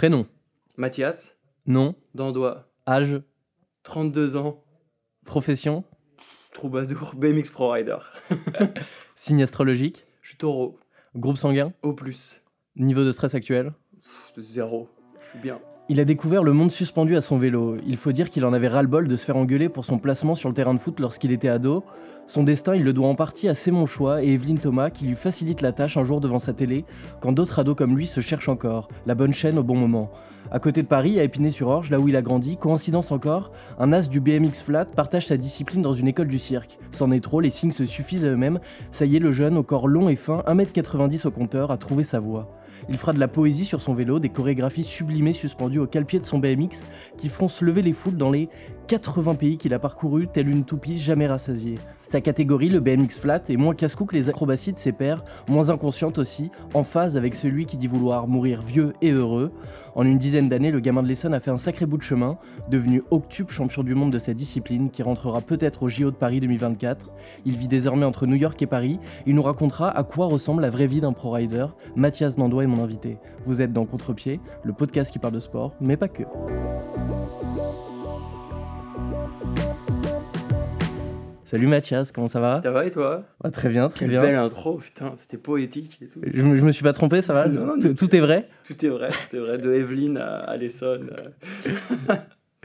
Prénom. Mathias, Nom. Dandois, Âge. 32 ans, Profession. troubadour, BMX Pro Rider. Signe astrologique. Je suis taureau, Groupe sanguin. au plus, Niveau de stress actuel. De zéro. Je suis bien. Il a découvert le monde suspendu à son vélo. Il faut dire qu'il en avait ras-le-bol de se faire engueuler pour son placement sur le terrain de foot lorsqu'il était ado. Son destin, il le doit en partie à Simon Choix et Evelyne Thomas qui lui facilitent la tâche un jour devant sa télé, quand d'autres ados comme lui se cherchent encore, la bonne chaîne au bon moment. À côté de Paris, à Épinay-sur-Orge, là où il a grandi, coïncidence encore, un as du BMX flat partage sa discipline dans une école du cirque. C'en est trop, les signes se suffisent à eux-mêmes. Ça y est, le jeune, au corps long et fin, 1m90 au compteur, a trouvé sa voie. Il fera de la poésie sur son vélo, des chorégraphies sublimées suspendues au calpier de son BMX qui feront se lever les foules dans les 80 pays qu'il a parcourus, telle une toupie jamais rassasiée. Sa catégorie, le BMX flat, est moins casse-cou que les acrobaties de ses pairs, moins inconsciente aussi, en phase avec celui qui dit vouloir mourir vieux et heureux. En une dizaine d'années, le gamin de l'Essonne a fait un sacré bout de chemin, devenu octuple champion du monde de sa discipline, qui rentrera peut-être au JO de Paris 2024. Il vit désormais entre New York et Paris. Il nous racontera à quoi ressemble la vraie vie d'un pro rider. Mathias Nandois est mon invité. Vous êtes dans Contre-pied, le podcast qui parle de sport, mais pas que. Salut Mathias, comment ça va Ça va et toi Ah, Très bien, très Quelle bien. belle intro, putain, c'était poétique et tout. Je, je me suis pas trompé, ça va Non, non, Tout- est vrai Tout est vrai, tout est vrai. De Evelyne à, l'Essonne. euh.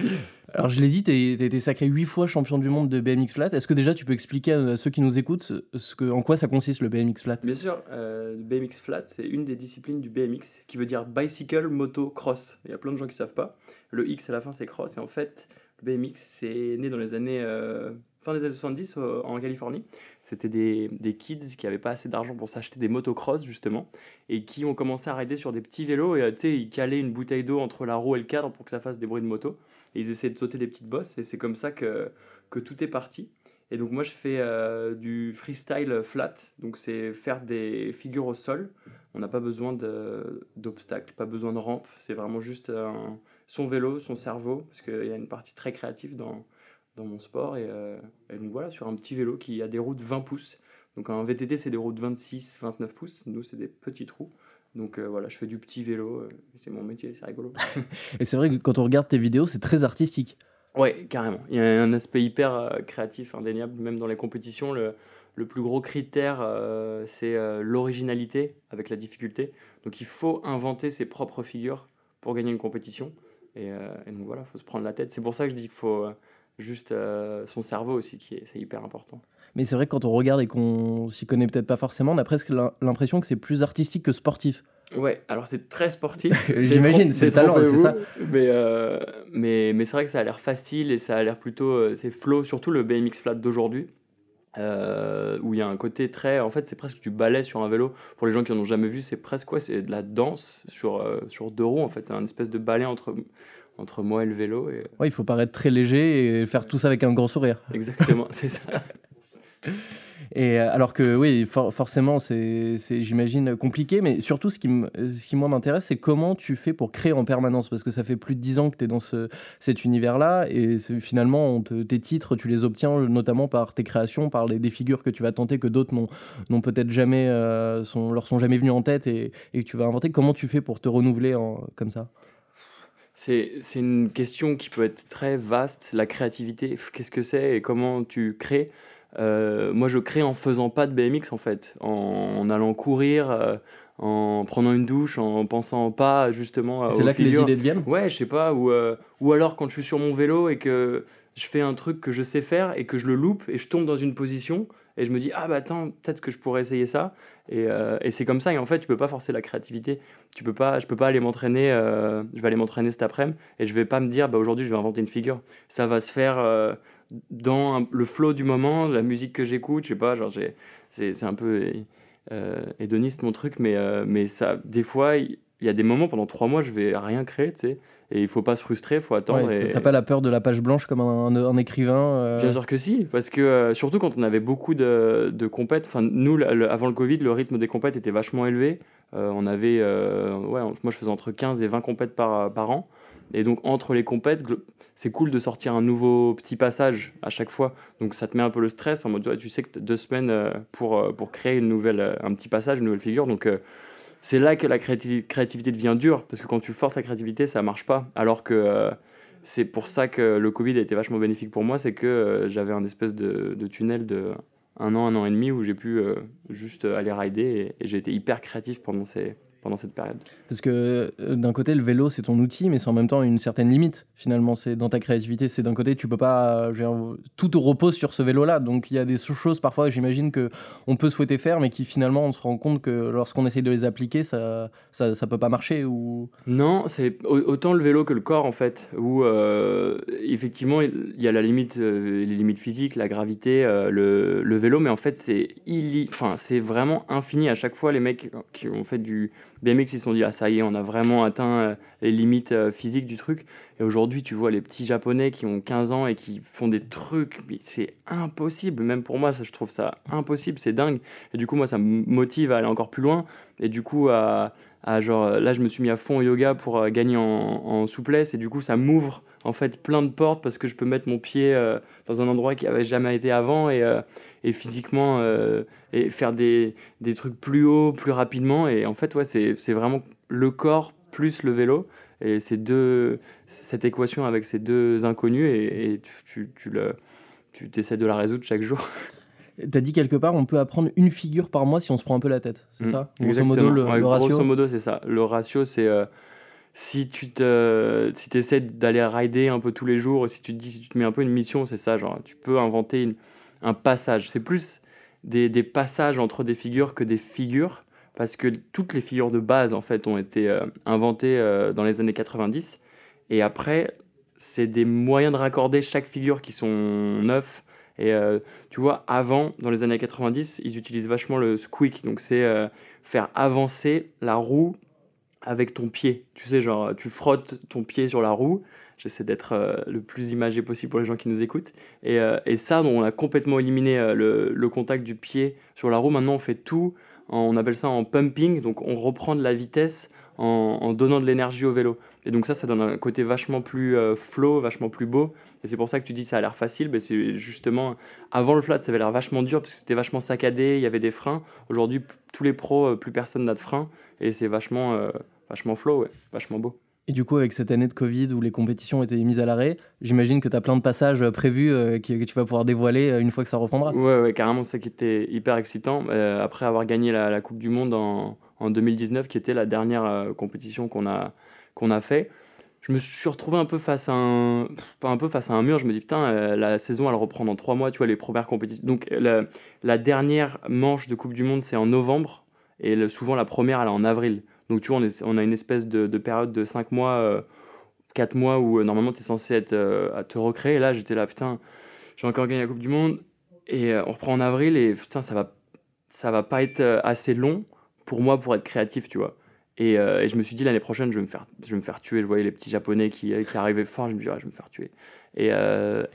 Alors je l'ai dit, t'es été sacré 8 fois champion du monde de BMX flat. Est-ce que déjà tu peux expliquer à ceux qui nous écoutent ce, ce que, en quoi ça consiste le BMX flat? Bien sûr, euh, le BMX flat, c'est une des disciplines du BMX qui veut dire bicycle, moto, cross. Il y a plein de gens qui savent pas. Le X à la fin, c'est cross. Et en fait, le BMX, c'est né dans les années. euh, fin des années 70 euh, en Californie. C'était des, des kids qui avaient pas assez d'argent pour s'acheter des motocross, justement, et qui ont commencé à rider sur des petits vélos. Et tu sais, ils calaient une bouteille d'eau entre la roue et le cadre pour que ça fasse des bruits de moto. Et ils essayaient de sauter des petites bosses. Et c'est comme ça que, que tout est parti. Et donc moi je fais euh, du freestyle flat, donc c'est faire des figures au sol. On n'a pas besoin d'obstacles, pas besoin de rampe, c'est vraiment juste son vélo, son cerveau, parce qu'il y a une partie très créative dans, dans mon sport. Et, euh, et donc voilà, sur un petit vélo qui a des roues de 20 pouces. Donc un VTT c'est des roues de 26, 29 pouces, nous c'est des petits trous. Donc euh, voilà, je fais du petit vélo, euh, c'est mon métier, c'est rigolo. Et c'est vrai que quand on regarde tes vidéos, c'est très artistique. Ouais, carrément. Il y a un aspect hyper euh, créatif, indéniable, même dans les compétitions. Le, le plus gros critère, c'est l'originalité avec la difficulté. Donc il faut inventer ses propres figures pour gagner une compétition. Et, et donc voilà, il faut se prendre la tête. C'est pour ça que je dis qu'il faut juste euh, son cerveau aussi, qui est, c'est hyper important. Mais c'est vrai que quand on regarde et qu'on s'y connaît peut-être pas forcément, on a presque l'im- l'impression que c'est plus artistique que sportif. Ouais, alors c'est très sportif. J'imagine, c'est le talent, c'est ça. Mais, euh, mais, mais c'est vrai que ça a l'air facile et ça a l'air plutôt. euh, c'est flow, surtout le BMX flat d'aujourd'hui. euh, où il y a un côté très. En fait, c'est presque du ballet sur un vélo. Pour les gens qui en ont jamais vu, c'est presque quoi C'est de la danse sur, sur deux roues. En fait, c'est un espèce de ballet entre, entre moi et le vélo. Et... Ouais, il faut paraître très léger et faire tout ça avec un grand sourire. Exactement, c'est ça. Et euh, alors que oui, for- forcément, c'est, j'imagine, compliqué, mais surtout ce qui, ce qui moi m'intéresse, c'est comment tu fais pour créer en permanence, parce que ça fait plus de 10 ans que tu es dans ce, cet univers-là, et finalement, on te- tes titres, tu les obtiens notamment par tes créations, par les, des figures que tu vas tenter, que d'autres n'ont, n'ont peut-être jamais, euh, sont, leur sont jamais venues en tête, et, et que tu vas inventer. Comment tu fais pour te renouveler en- comme ça? C'est c'est une question qui peut être très vaste. La créativité, qu'est-ce que c'est et comment tu crées? Euh, Moi, je crée en faisant pas de BMX en fait, en, en allant courir, euh, en prenant une douche, en pensant pas justement. C'est aux là que les idées deviennent? Ouais, je sais pas, ou, euh, ou alors quand je suis sur mon vélo et que je fais un truc que je sais faire et que je le loupe et je tombe dans une position et je me dis ah bah attends peut-être que je pourrais essayer ça. Et, euh, et c'est comme ça. Et en fait tu peux pas forcer la créativité. Tu peux pas je peux pas aller m'entraîner euh, je vais aller m'entraîner cet après-midi et je vais pas me dire bah aujourd'hui je vais inventer une figure. Ça va se faire euh, dans le flow du moment la musique que j'écoute. Je sais pas genre j'ai c'est un peu hédoniste mon truc mais mais ça des fois il il y a des moments pendant trois mois je vais rien créer tu sais et il faut pas se frustrer, il faut attendre. Ouais, et... T'as pas la peur de la page blanche comme un, un écrivain euh, Bien sûr que si, parce que euh, surtout quand on avait beaucoup de, de compètes, enfin nous, le- le- avant le Covid, le rythme des compètes était vachement élevé. Euh, on avait, ouais, on- moi je faisais entre 15 et 20 compètes par, par an. Et donc entre les compètes, c'est cool de sortir un nouveau petit passage à chaque fois. Donc ça te met un peu le stress en mode, ouais, tu sais que as deux semaines pour, pour créer une nouvelle, un petit passage, une nouvelle figure. Donc c'est là que la créativité devient dure, parce que quand tu forces la créativité, ça marche pas. Alors que euh, c'est pour ça que le Covid a été vachement bénéfique pour moi, c'est que euh, j'avais un espèce de, tunnel de un an, un an et demi où j'ai pu euh, juste aller rider et j'ai été hyper créatif pendant ces, pendant cette période. Parce que euh, d'un côté, le vélo, c'est ton outil, mais c'est en même temps une certaine limite, finalement. C'est dans ta créativité. C'est d'un côté, tu peux pas. tout te repose sur ce vélo-là. Donc il y a des choses, parfois, j'imagine, qu'on peut souhaiter faire, mais qui finalement, on se rend compte que lorsqu'on essaye de les appliquer, ça, ça, ça peut pas marcher. Ou... Non, c'est autant le vélo que le corps, en fait. Où euh, effectivement, il y a la limite, euh, les limites physiques, la gravité, le, le, vélo, mais en fait, c'est enfin, vraiment infini. À chaque fois, les mecs qui ont fait du BMX, ils se sont dit, ah ça y est, on a vraiment atteint euh, les limites euh, physiques du truc. Et aujourd'hui, tu vois les petits Japonais qui ont 15 ans et qui font des trucs, c'est impossible. Même pour moi, ça, je trouve ça impossible, c'est dingue. Et du coup, moi, ça me motive à aller encore plus loin. Et du coup, à, genre, là, je me suis mis à fond au yoga pour euh, gagner en, souplesse. Et du coup, ça m'ouvre en fait plein de portes parce que je peux mettre mon pied euh, dans un endroit qui avait jamais été avant et, euh, et physiquement euh, et faire des, des, trucs plus haut, plus rapidement. Et en fait, ouais, c'est vraiment le corps plus le vélo. Et c'est deux, cette équation avec ces deux inconnus et, tu, tu, le, tu essaies de la résoudre chaque jour. Tu as dit quelque part, on peut apprendre une figure par mois si on se prend un peu la tête, c'est mmh, ça? Grosso modo, le, ratio Grosso modo, c'est ça. Le ratio, c'est si tu te si essaies d'aller rider un peu tous les jours, si tu te dis, si tu te mets un peu une mission, c'est ça, genre, tu peux inventer un passage. C'est plus des, des, passages entre des figures que des figures, parce que toutes les figures de base, en fait, ont été euh, inventées euh, dans les années 90. Et après, c'est des moyens de raccorder chaque figure qui sont neufs. Et euh, tu vois, avant, dans les années 90, ils utilisent vachement le squeak. Donc, c'est faire avancer la roue avec ton pied. Tu sais, genre, tu frottes ton pied sur la roue. J'essaie d'être euh, le plus imagé possible pour les gens qui nous écoutent. Et, euh, ça, on a complètement éliminé euh, le, contact du pied sur la roue. Maintenant, on fait tout, on appelle ça en pumping. Donc, on reprend de la vitesse en donnant de l'énergie au vélo. Et donc, ça, ça donne un côté vachement plus flow, vachement plus beau. Et c'est pour ça que tu dis ça a l'air facile. Mais c'est justement, avant le flat, ça avait l'air vachement dur parce que c'était vachement saccadé, il y avait des freins. Aujourd'hui, tous les pros, plus personne n'a de freins. Et c'est vachement vachement flow, ouais, vachement beau. Et du coup, avec cette année de Covid où les compétitions étaient mises à l'arrêt, j'imagine que tu as plein de passages euh, prévus euh, que, tu vas pouvoir dévoiler euh, une fois que ça reprendra. Ouais, ouais carrément, c'est ça qui était hyper excitant. après avoir gagné la, Coupe du Monde en, en, 2019, qui était la dernière compétition qu'on a, qu'on a fait, je me suis retrouvé un peu face à un, pas un peu face à un mur. Je me dis, putain, la saison, elle reprend dans trois mois, tu vois, les premières compétitions. Donc, la, dernière manche de Coupe du Monde, c'est en novembre, et souvent la première, elle est en avril. Donc tu vois, on, a une espèce de, période de 5 mois, 4 euh, mois où euh, normalement tu es censé être, euh, à te recréer. Et là, j'étais là, putain, j'ai encore gagné la Coupe du Monde. Et on reprend en avril et putain, ça va, ça va pas être assez long pour moi pour être créatif, tu vois. Et, et, je me suis dit l'année prochaine, je vais, me faire, je vais me faire tuer. Je voyais les petits japonais qui, qui arrivaient fort. Je me dis, ah, je vais me faire tuer. Et,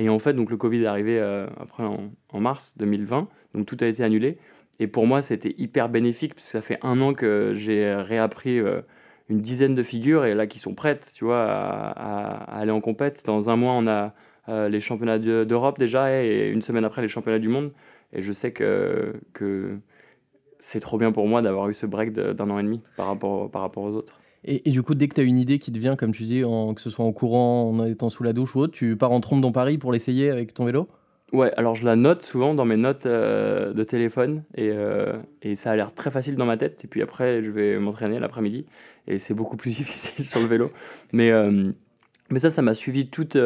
et, en fait, donc, le Covid est arrivé après en, mars 2020. Donc tout a été annulé. Et pour moi, c'était hyper bénéfique parce que ça fait un an que j'ai réappris euh, une dizaine de figures et là qui sont prêtes, tu vois, à, aller en compète. Dans un mois, on a euh, les championnats d'Europe déjà et une semaine après les championnats du monde. Et je sais que c'est trop bien pour moi d'avoir eu ce break d'un an et demi par rapport, par rapport aux autres. Et, du coup, dès que tu as une idée qui te vient, comme tu dis, en, que ce soit en courant, en étant sous la douche ou autre, tu pars en trompe dans Paris pour l'essayer avec ton vélo? Ouais, alors je la note souvent dans mes notes euh, de téléphone et, euh, et, ça a l'air très facile dans ma tête. Et puis après, je vais m'entraîner l'après-midi et c'est beaucoup plus difficile sur le vélo. Mais, euh, mais ça, ça m'a suivi toute,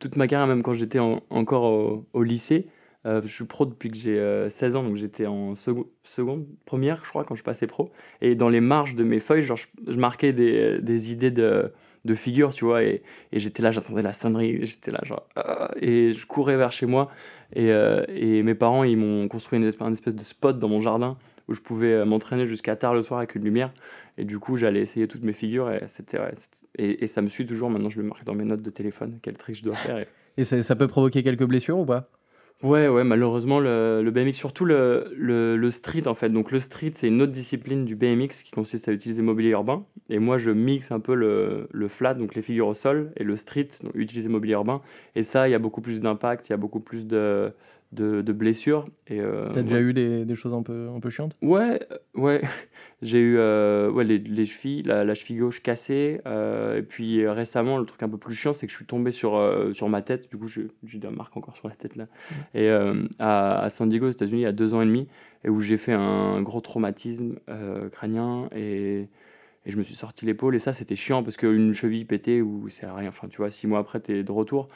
toute ma carrière, même quand j'étais encore au, au lycée. Je suis pro depuis que j'ai 16 ans, donc j'étais en seconde, première, je crois, quand je passais pro. Et dans les marges de mes feuilles, genre, je, marquais des, idées de de figure, tu vois. Et, j'étais là, j'attendais la sonnerie, j'étais là, genre. Ah, et je courais vers chez moi. Et, euh, mes parents, ils m'ont construit une espèce, de spot dans mon jardin où je pouvais euh, m'entraîner jusqu'à tard le soir avec une lumière. Et du coup, j'allais essayer toutes mes figures. Et, ça me suit toujours. Maintenant, je le marque dans mes notes de téléphone, quel trick je dois faire. Et, ça peut provoquer quelques blessures ou pas? Ouais, ouais, malheureusement, le, BMX, surtout le, le, le, street en fait. Donc, le street, c'est une autre discipline du BMX qui consiste à utiliser mobilier urbain. Et moi, je mixe un peu le, le flat, donc les figures au sol, et le street, donc utiliser mobilier urbain. Et ça, il y a beaucoup plus d'impact, il y a beaucoup plus de, de, de blessures. Et, euh, T'as déjà eu des, des, choses un peu, un peu chiantes? Ouais, ouais. J'ai eu euh, ouais, les, les, chevilles, la, la, cheville gauche cassée. Euh, et puis récemment, le truc un peu plus chiant, c'est que je suis tombé sur, sur ma tête. Du coup, j'ai des marques encore sur la tête là. Mmh. Et à, à, San Diego, aux États-Unis, il y a deux ans et demi, et où j'ai fait un gros traumatisme crânien. Et et je me suis sorti l'épaule et ça c'était chiant parce qu'une cheville pétée ou c'est rien enfin tu vois six mois après t'es de retour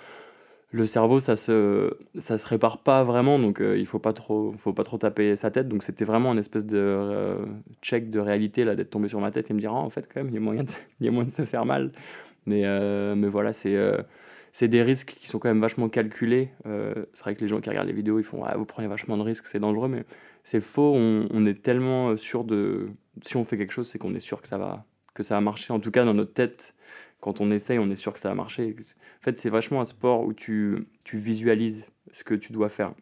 le cerveau ça se ça se répare pas vraiment donc euh, il faut pas trop faut pas trop taper sa tête. Donc c'était vraiment une espèce de euh, check de réalité là d'être tombé sur ma tête et me dire oh, en fait quand même il y a moyen de, il y a moyen de se faire mal. Mais euh, mais voilà c'est c'est des risques qui sont quand même vachement calculés. C'est vrai que les gens qui regardent les vidéos ils font ah, vous prenez vachement de risques c'est dangereux mais c'est faux. On, on, est tellement sûr de si on fait quelque chose c'est qu'on est sûr que ça va que ça va marcher. En tout cas dans notre tête quand on essaye, on est sûr que ça va marcher. En fait, c'est vachement un sport où tu, tu visualises ce que tu dois faire.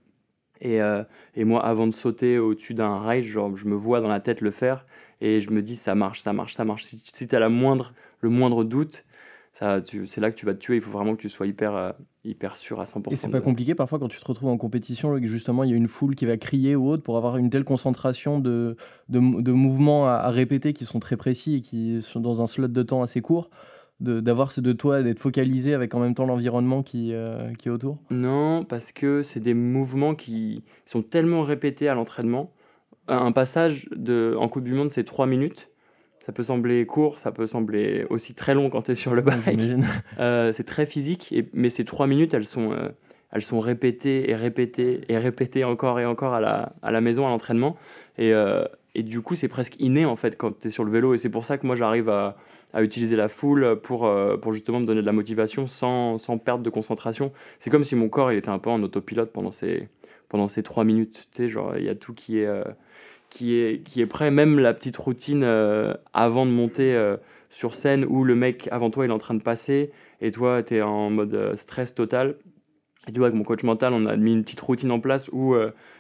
Et, euh, et moi, avant de sauter au-dessus d'un rail, genre, je me vois dans la tête le faire et je me dis ça marche, ça marche, ça marche. Si, si tu as la moindre, le moindre doute, c'est là que tu vas te tuer. Il faut vraiment que tu sois hyper, euh, hyper sûr à 100%. Et c'est pas compliqué parfois quand tu te retrouves en compétition, justement, il y a une foule qui va crier ou autre pour avoir une telle concentration de, de, de mouvements à, à, répéter qui sont très précis et qui sont dans un slot de temps assez court d'avoir ce de toi, d'être focalisé avec en même temps l'environnement qui, euh, qui est autour Non, parce que c'est des mouvements qui sont tellement répétés à l'entraînement. Un passage de, en Coupe du Monde, c'est 3 minutes. Ça peut sembler court, ça peut sembler aussi très long quand tu es sur le bike. Euh, c'est très physique, et, mais ces 3 minutes, elles sont, euh, elles sont répétées et répétées et répétées encore et encore à la, à la maison, à l'entraînement. Et, et du coup, c'est presque inné en fait quand tu es sur le vélo. Et c'est pour ça que moi, j'arrive à, utiliser la foule pour, euh, pour justement me donner de la motivation sans, sans perte de concentration. C'est comme si mon corps il était un peu en autopilote pendant ces, pendant ces trois minutes. Tu genre, il y a tout qui est, euh, qui, est, qui est prêt. Même la petite routine euh, avant de monter sur scène où le mec avant toi il est en train de passer et toi tu es en mode stress total. Et tu vois, avec mon coach mental, on a mis une petite routine en place où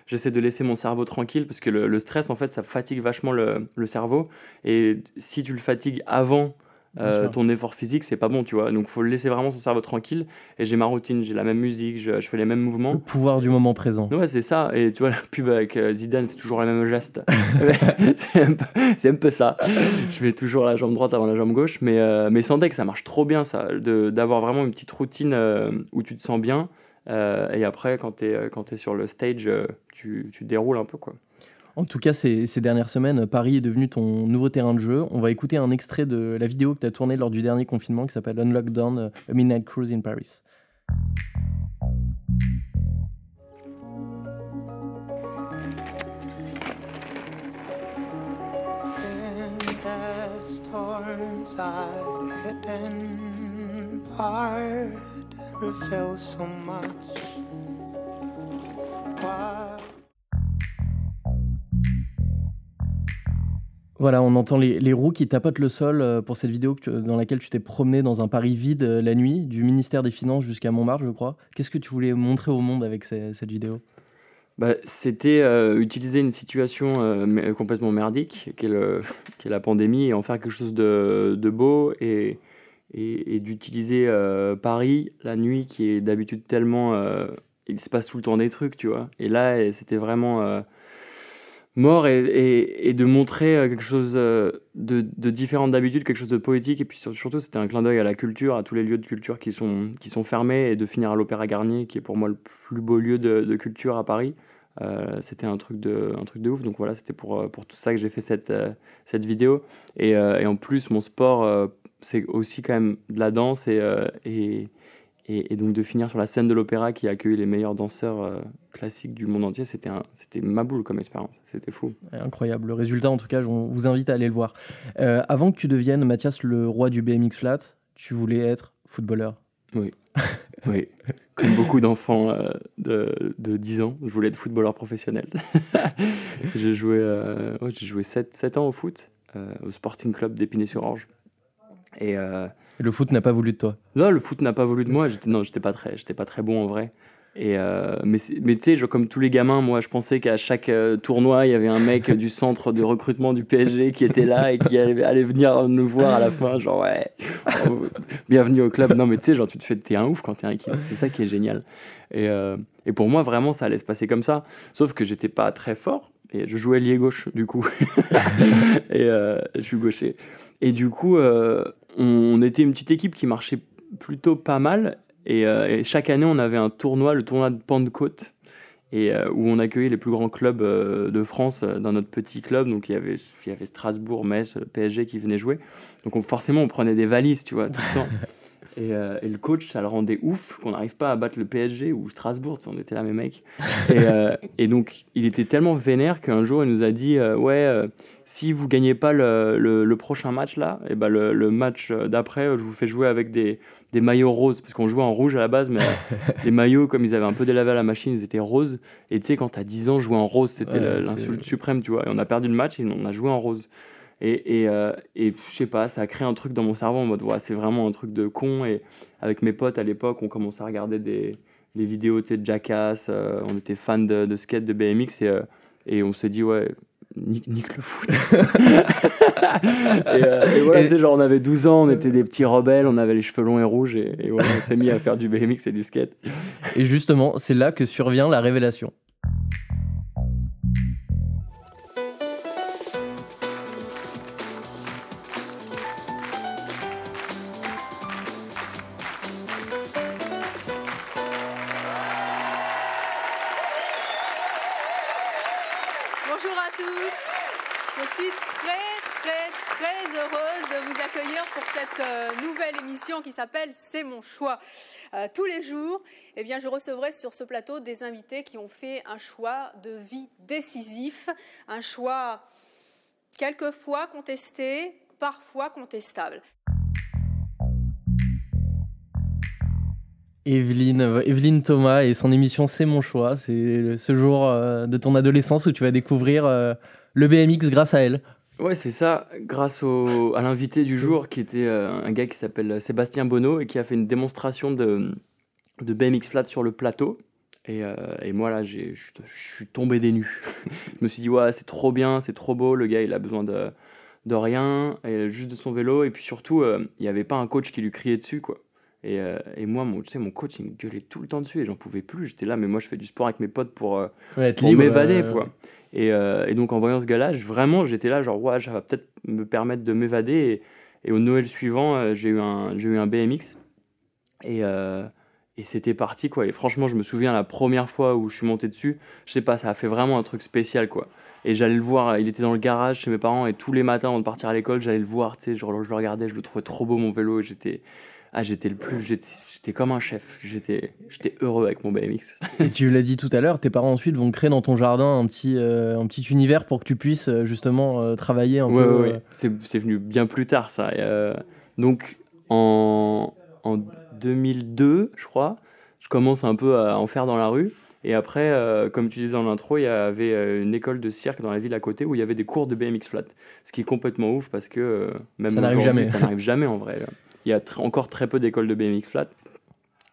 j'essaie de laisser mon cerveau tranquille parce que le, stress, en fait, ça fatigue vachement le, le, cerveau. Et si tu le fatigues avant euh, ton effort physique, c'est pas bon, tu vois. Donc, faut laisser vraiment son cerveau tranquille. Et j'ai ma routine, j'ai la même musique, je, je, fais les mêmes mouvements. Le pouvoir du moment présent. Ouais, c'est ça. Et tu vois, la pub avec euh, Zidane, c'est toujours les mêmes gestes. c'est un, un, peu ça. Je fais toujours la jambe droite avant la jambe gauche. Mais, euh, mais sans deck, ça marche trop bien, ça. D'avoir vraiment une petite routine où tu te sens bien. Et après, quand tu es, quand es sur le stage, tu, tu déroules un peu, quoi. En tout cas, ces, ces, dernières semaines, Paris est devenu ton nouveau terrain de jeu. On va écouter un extrait de la vidéo que tu as tournée lors du dernier confinement qui s'appelle Unlock Down, euh, A Midnight Cruise in Paris. So much. Voilà, on entend les, roues qui tapotent le sol euh, pour cette vidéo dans laquelle tu t'es promené dans un Paris vide euh, la nuit, du ministère des Finances jusqu'à Montmartre, je crois. Qu'est-ce que tu voulais montrer au monde avec cette vidéo? Bah, C'était euh, utiliser une situation complètement merdique, qui est, la pandémie, et en faire quelque chose de, beau et, et, d'utiliser Paris, la nuit, qui est d'habitude tellement... il se passe tout le temps des trucs, tu vois. Et là, c'était vraiment mort et, et, de montrer euh, quelque chose euh, de, de différent d'habitude, quelque chose de poétique. Et puis surtout, c'était un clin d'œil à la culture, à tous les lieux de culture qui sont, qui sont fermés et de finir à l'Opéra Garnier, qui est pour moi le plus beau lieu de, culture à Paris. Euh, c'était un truc de un truc de ouf donc voilà c'était pour pour tout ça que j'ai fait cette cette vidéo et, en plus mon sport c'est aussi quand même de la danse et, et et, donc de finir sur la scène de l'opéra qui a accueilli les meilleurs danseurs euh, classiques du monde entier, c'était, c'était ma boule comme expérience, c'était fou. Incroyable, le résultat en tout cas, on vous invite à aller le voir. Euh, avant que tu deviennes, Mathias, le roi du BMX flat, tu voulais être footballeur Oui, oui. Comme beaucoup d'enfants euh, de, de, 10 ans, je voulais être footballeur professionnel. j'ai joué, j'ai joué 7, 7, ans au foot, au Sporting Club d'Épinay-sur-Orge. Et le foot n'a pas voulu de toi Non, le foot n'a pas voulu de moi. J'étais non, j'étais pas très, j'étais pas très bon en vrai. Et euh, mais mais tu sais, comme tous les gamins, moi, je pensais qu'à chaque euh, tournoi, il y avait un mec du centre de recrutement du PSG qui était là et qui allait, allait venir nous voir à la fin, genre ouais, bienvenue au club. Non, mais tu sais, genre tu te fais, t'es un ouf quand t'es un kid. C'est ça qui est génial. Et, euh, et pour moi, vraiment, ça allait se passer comme ça. Sauf que j'étais pas très fort et je jouais lié gauche du coup. et je suis gaucher. Et du coup, on était une petite équipe qui marchait plutôt pas mal euh, et, chaque année, on avait un tournoi, le tournoi de Pentecôte, et, euh, où on accueillait les plus grands clubs euh, de France dans notre petit club. Donc il y avait, il y avait Strasbourg, Metz, PSG qui venaient jouer. Donc forcément, on prenait des valises, tu vois, tout le temps. Et, et, le coach, ça le rendait ouf qu'on n'arrive pas à battre le PSG ou Strasbourg, on était là, mes mecs. Et, et, donc, il était tellement vénère qu'un jour, il nous a dit Ouais, si vous gagnez pas le, le, prochain match là, et ben le, le match d'après, je vous fais jouer avec des, des maillots roses, parce qu'on jouait en rouge à la base, mais les maillots, comme ils avaient un peu délavé à la machine, ils étaient roses. Et tu sais, quand t'as 10 ans, jouer en rose, c'était l'insulte suprême, tu vois. Et on a perdu le match et on a joué en rose. Et, et, euh, et je sais pas, ça a créé un truc dans mon cerveau en mode, ouais, c'est vraiment un truc de con. Et avec mes potes à l'époque, on commençait à regarder des, les vidéos de Jackass, euh, on était fans de, de, skate, de BMX, et, euh, et on s'est dit, ouais, nique, le foot. Euh, et, voilà, tu sais, genre on avait 12 ans, on était des petits rebelles, on avait les cheveux longs et rouges, et, et voilà, on s'est mis à faire du BMX et du skate. Et justement, c'est là que survient la révélation. Qui s'appelle C'est mon choix. Euh, tous les jours, eh bien, je recevrai sur ce plateau des invités qui ont fait un choix de vie décisif, un choix quelquefois contesté, parfois contestable. Evelyne, Thomas et son émission C'est mon choix. C'est ce jour euh, de ton adolescence où tu vas découvrir euh, le BMX grâce à elle. Ouais, c'est ça, grâce au, à l'invité du jour qui était euh, un gars qui s'appelle Sébastien Bonneau et qui a fait une démonstration de, de BMX flat sur le plateau. Et, euh, et moi là, je suis tombé des nues. je me suis dit, ouais, c'est trop bien, c'est trop beau, le gars il a besoin de, de rien, et juste de son vélo. Et puis surtout, euh, il n'y avait pas un coach qui lui criait dessus, quoi. Et, et, moi, mon, tu sais, mon coach, il me gueulait tout le temps dessus et j'en pouvais plus. J'étais là, mais moi, je fais du sport avec mes potes pour, pour m'évader, Euh, et, donc en voyant ce gars-là, vraiment, j'étais là, genre, ouais, ça va peut-être me permettre de m'évader. Et, au Noël suivant, euh, j'ai eu, un, eu un BMX. Et, euh, et c'était parti, quoi. Et franchement, je me souviens la première fois où je suis monté dessus, je sais pas, ça a fait vraiment un truc spécial, quoi. Et j'allais le voir, il était dans le garage chez mes parents, et tous les matins avant de partir à l'école, j'allais le voir, tu sais, je, je le regardais, je le trouvais trop beau, mon vélo, et j'étais ah, j'étais le plus, j'étais comme un chef. J'étais, j'étais heureux avec mon BMX. Et tu l'as dit tout à l'heure, tes parents ensuite vont créer dans ton jardin un petit, euh, un petit univers pour que tu puisses euh, justement euh, travailler un peu. Ouais, c'est, venu bien plus tard ça. donc en, en 2002, je crois, je commence un peu à en faire dans la rue. Et après, comme tu disais dans l'intro, il y avait une école de cirque dans la ville à côté où il y avait des cours de BMX flat. Ce qui est complètement ouf parce que même ça n'arrive jamais. Ça n'arrive jamais en vrai. Il y a encore très peu d'écoles de BMX flat.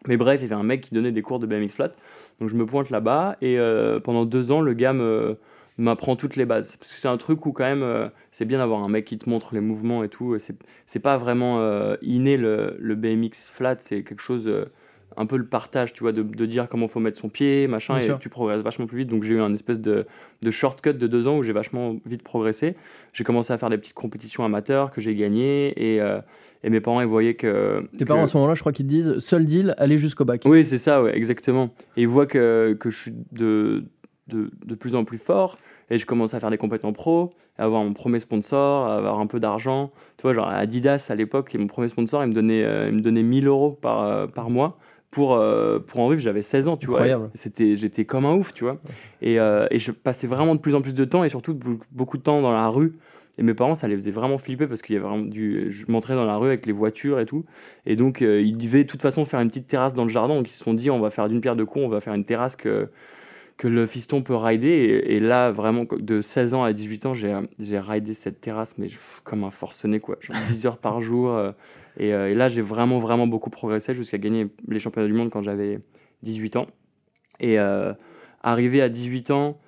Mais bref, il y avait un mec qui donnait des cours de BMX flat. Donc je me pointe là-bas et euh, pendant deux ans, le gars m'apprend toutes les bases. Parce que c'est un truc où quand même, euh, c'est bien d'avoir un mec qui te montre les mouvements et tout. C'est pas vraiment euh, inné le, le, BMX flat, c'est quelque chose un peu le partage, tu vois, de, de dire comment faut mettre son pied, machin, et tu progresses vachement plus vite. Donc j'ai eu un espèce de, de shortcut de deux ans où j'ai vachement vite progressé. J'ai commencé à faire des petites compétitions amateurs que j'ai gagnées, et, euh, et, mes parents, ils voyaient que... Tes parents, à ce moment-là, je crois qu'ils te disent, seul deal, aller jusqu'au bac. Oui, c'est ça, ouais, exactement. Et ils voient que, que je suis de, de, de, plus en plus fort, et je commence à faire des compétitions pro, à avoir mon premier sponsor, à avoir un peu d'argent. Tu vois, genre Adidas, à l'époque, mon premier sponsor, il me donnait, euh, il me donnait 1000 euros par, euh, par mois pour, euh, pour en vivre, j'avais 16 ans, tu vois. C'était, j'étais comme un ouf, tu vois. Et, euh, et, je passais vraiment de plus en plus de temps et surtout beaucoup de temps dans la rue. Et mes parents, ça les faisait vraiment flipper parce qu'il y avait vraiment du. Je m'entrais dans la rue avec les voitures et tout. Et donc, euh, ils devaient de toute façon faire une petite terrasse dans le jardin. Donc, ils se sont dit, on va faire d'une pierre deux coups, on va faire une terrasse que, que le fiston peut rider. Et, là, vraiment, de 16 ans à 18 ans, j'ai, j'ai ridé cette terrasse, mais comme un forcené, quoi. Genre 10 heures par jour. Euh, et, là, j'ai vraiment, vraiment beaucoup progressé jusqu'à gagner les championnats du monde quand j'avais 18 ans. Et euh, arrivé à 18 ans,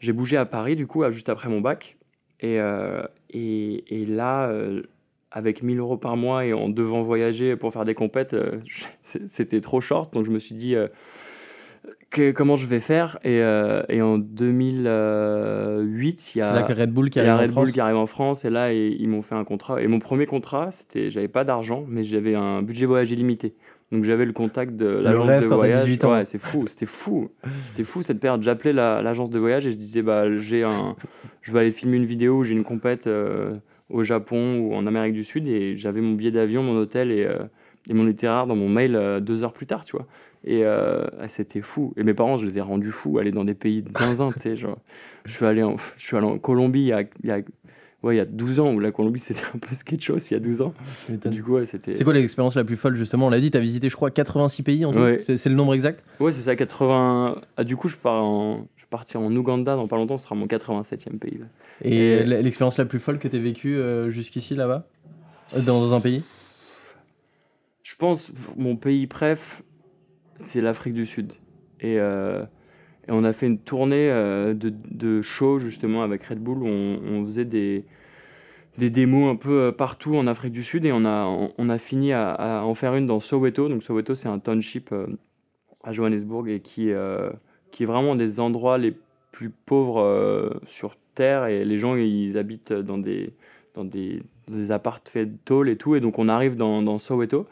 j'ai bougé à Paris, du coup, juste après mon bac. Et, euh, et, et, là, euh, avec 1000 euros par mois et en devant voyager pour faire des compètes, c'était trop short. Donc je me suis dit, que, comment je vais faire et, et, en 2008, il y a, Red Bull qui arrive, Red Bull qui arrive en France. Et là, ils m'ont fait un contrat. Et mon premier contrat, c'était, j'avais pas d'argent, mais j'avais un budget voyage illimité. Donc j'avais le contact de l'agence de voyage. Ouais, c'est fou, c'était fou. C'était fou cette période. J'appelais l'agence de voyage et je disais bah j'ai un je vais aller filmer une vidéo où j'ai une compète euh, au Japon ou en Amérique du Sud et j'avais mon billet d'avion, mon hôtel et, euh, et mon itinéraire dans mon mail euh, deux heures plus tard, tu vois. Et c'était fou. Et mes parents, je les ai rendus fous, aller dans des pays de zinzin, tu sais. Genre, je suis allé en, je suis allé en Colombie il y a, il y a ouais, il y a 12 ans, où la Colombie c'était un peu sketchos il y a 12 ans. Du coup, c'était. C'est quoi l'expérience la plus folle justement? On l'a dit, tu as visité, je crois, 86 pays en tout. C'est le nombre exact? Ouais, c'est ça, 80. Ah, du coup, je pars en. Je partir en Ouganda dans pas longtemps, ce sera mon 87e pays. Et, l'expérience la plus folle que tu as vécue euh, jusqu'ici là-bas? Dans, un pays? Je pense, mon pays préf, c'est l'Afrique du Sud. Et, euh, et, on a fait une tournée euh, de, de shows justement avec Red Bull où on, faisait des, des démos un peu euh, partout en Afrique du Sud et on a, on a fini à, en faire une dans Soweto. Donc Soweto, c'est un township à Johannesburg et qui, qui est vraiment des endroits les plus pauvres sur Terre et les gens, ils habitent dans des, dans des, des de et tout. Et donc on arrive dans, dans Soweto